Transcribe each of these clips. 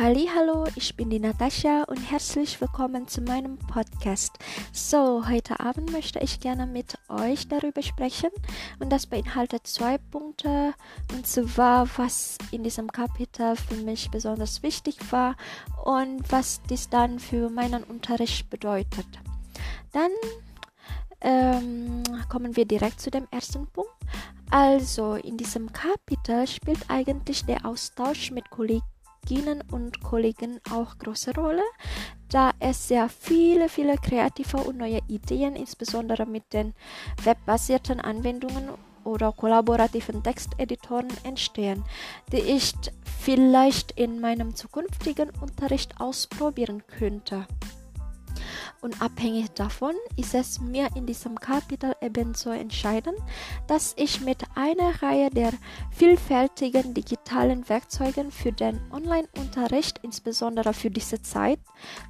Hallo, ich bin die Natascha und herzlich willkommen zu meinem Podcast. So, heute Abend möchte ich gerne mit euch darüber sprechen und das beinhaltet zwei Punkte und zwar, was in diesem Kapitel für mich besonders wichtig war und was dies dann für meinen Unterricht bedeutet. Dann ähm, kommen wir direkt zu dem ersten Punkt. Also, in diesem Kapitel spielt eigentlich der Austausch mit Kollegen Kolleginnen und Kollegen auch große Rolle, da es sehr viele, viele kreative und neue Ideen, insbesondere mit den webbasierten Anwendungen oder kollaborativen Texteditoren entstehen, die ich vielleicht in meinem zukünftigen Unterricht ausprobieren könnte. Und abhängig davon ist es mir in diesem Kapitel ebenso entscheidend, dass ich mit einer Reihe der vielfältigen digitalen Werkzeugen für den Online-Unterricht, insbesondere für diese Zeit,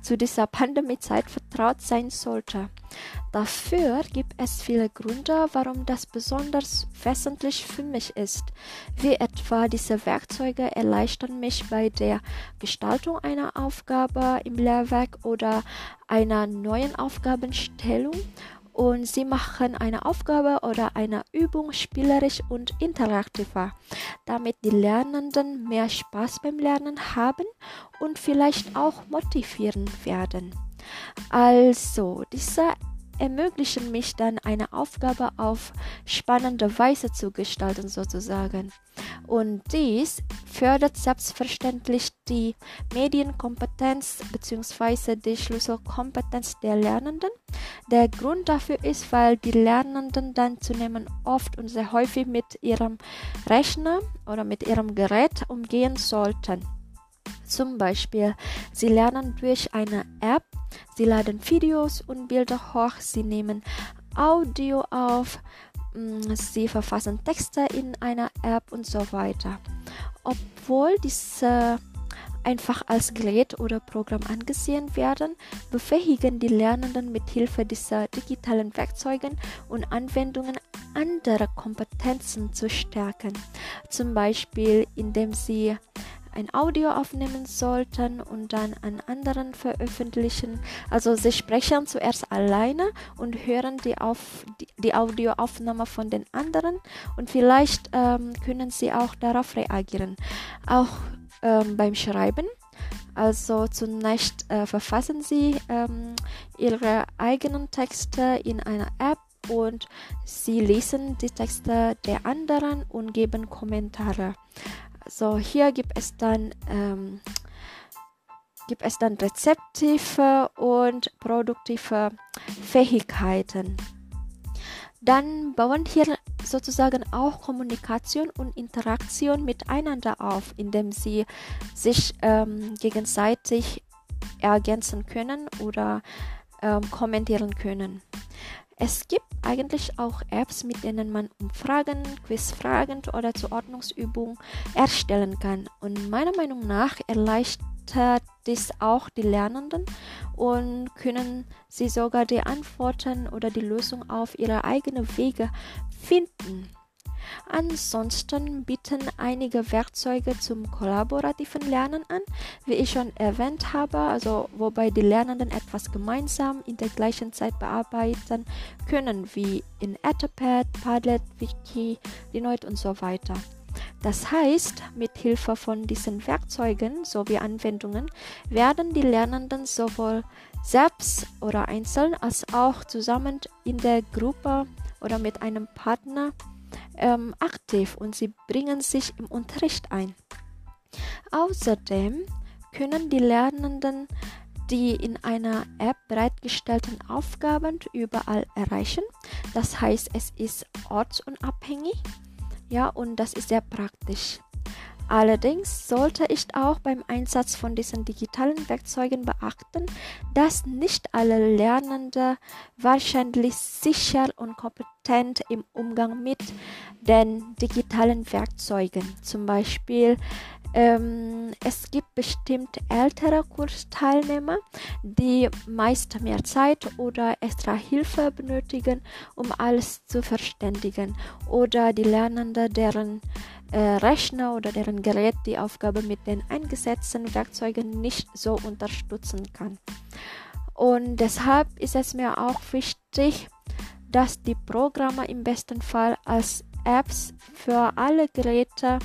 zu dieser Pandemiezeit vertraut sein sollte. Dafür gibt es viele Gründe, warum das besonders wesentlich für mich ist, wie etwa diese Werkzeuge erleichtern mich bei der Gestaltung einer Aufgabe im Lehrwerk oder einer neuen Aufgabenstellung und sie machen eine Aufgabe oder eine Übung spielerisch und interaktiver, damit die Lernenden mehr Spaß beim Lernen haben und vielleicht auch motivieren werden. Also, dieser ermöglichen mich dann eine Aufgabe auf spannende Weise zu gestalten sozusagen. Und dies fördert selbstverständlich die Medienkompetenz bzw. die Schlüsselkompetenz der Lernenden. Der Grund dafür ist, weil die Lernenden dann zunehmend oft und sehr häufig mit ihrem Rechner oder mit ihrem Gerät umgehen sollten. Zum Beispiel, sie lernen durch eine App, sie laden Videos und Bilder hoch, sie nehmen Audio auf, mm, sie verfassen Texte in einer App und so weiter. Obwohl diese einfach als Gerät oder Programm angesehen werden, befähigen die Lernenden mit Hilfe dieser digitalen Werkzeuge und Anwendungen andere Kompetenzen zu stärken. Zum Beispiel, indem sie ein Audio aufnehmen sollten und dann an anderen veröffentlichen. Also sie sprechen zuerst alleine und hören die, auf, die, die Audioaufnahme von den anderen und vielleicht ähm, können sie auch darauf reagieren. Auch ähm, beim Schreiben. Also zunächst äh, verfassen sie ähm, ihre eigenen Texte in einer App und sie lesen die Texte der anderen und geben Kommentare. So, hier gibt es dann ähm, gibt es dann rezeptive und produktive Fähigkeiten. Dann bauen hier sozusagen auch Kommunikation und Interaktion miteinander auf, indem sie sich ähm, gegenseitig ergänzen können oder ähm, kommentieren können. Es gibt eigentlich auch Apps, mit denen man Umfragen, Quizfragen oder Zuordnungsübungen erstellen kann. Und meiner Meinung nach erleichtert dies auch die Lernenden und können sie sogar die Antworten oder die Lösung auf ihre eigenen Wege finden. Ansonsten bieten einige Werkzeuge zum kollaborativen Lernen an, wie ich schon erwähnt habe, also wobei die Lernenden etwas gemeinsam in der gleichen Zeit bearbeiten können, wie in Etherpad, Padlet, Wiki, Linoid und so weiter. Das heißt, mit Hilfe von diesen Werkzeugen sowie Anwendungen werden die Lernenden sowohl selbst oder einzeln als auch zusammen in der Gruppe oder mit einem Partner ähm, aktiv und sie bringen sich im Unterricht ein. Außerdem können die Lernenden die in einer App bereitgestellten Aufgaben überall erreichen. Das heißt, es ist ortsunabhängig. Ja, und das ist sehr praktisch. Allerdings sollte ich auch beim Einsatz von diesen digitalen Werkzeugen beachten, dass nicht alle Lernende wahrscheinlich sicher und kompetent im Umgang mit den digitalen Werkzeugen, zum Beispiel ähm, es gibt bestimmt ältere Kursteilnehmer, die meist mehr Zeit oder extra Hilfe benötigen, um alles zu verständigen. Oder die Lernenden, deren Rechner oder deren Gerät die Aufgabe mit den eingesetzten Werkzeugen nicht so unterstützen kann. Und deshalb ist es mir auch wichtig, dass die Programme im besten Fall als Apps für alle Geräte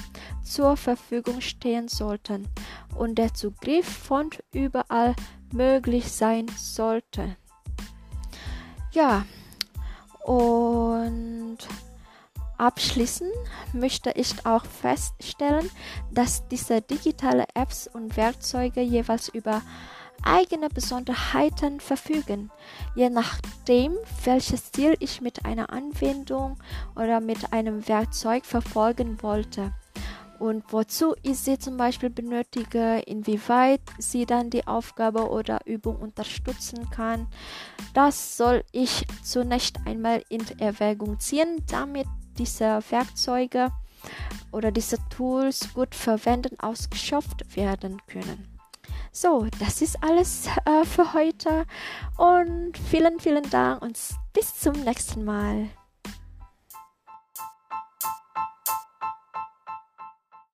zur Verfügung stehen sollten und der Zugriff von überall möglich sein sollte. Ja, und abschließend möchte ich auch feststellen, dass diese digitale Apps und Werkzeuge jeweils über eigene Besonderheiten verfügen, je nachdem, welches Ziel ich mit einer Anwendung oder mit einem Werkzeug verfolgen wollte und wozu ich sie zum Beispiel benötige, inwieweit sie dann die Aufgabe oder Übung unterstützen kann. Das soll ich zunächst einmal in Erwägung ziehen, damit diese Werkzeuge oder diese Tools gut verwenden ausgeschöpft werden können. So, das ist alles äh, für heute und vielen, vielen Dank und bis zum nächsten Mal.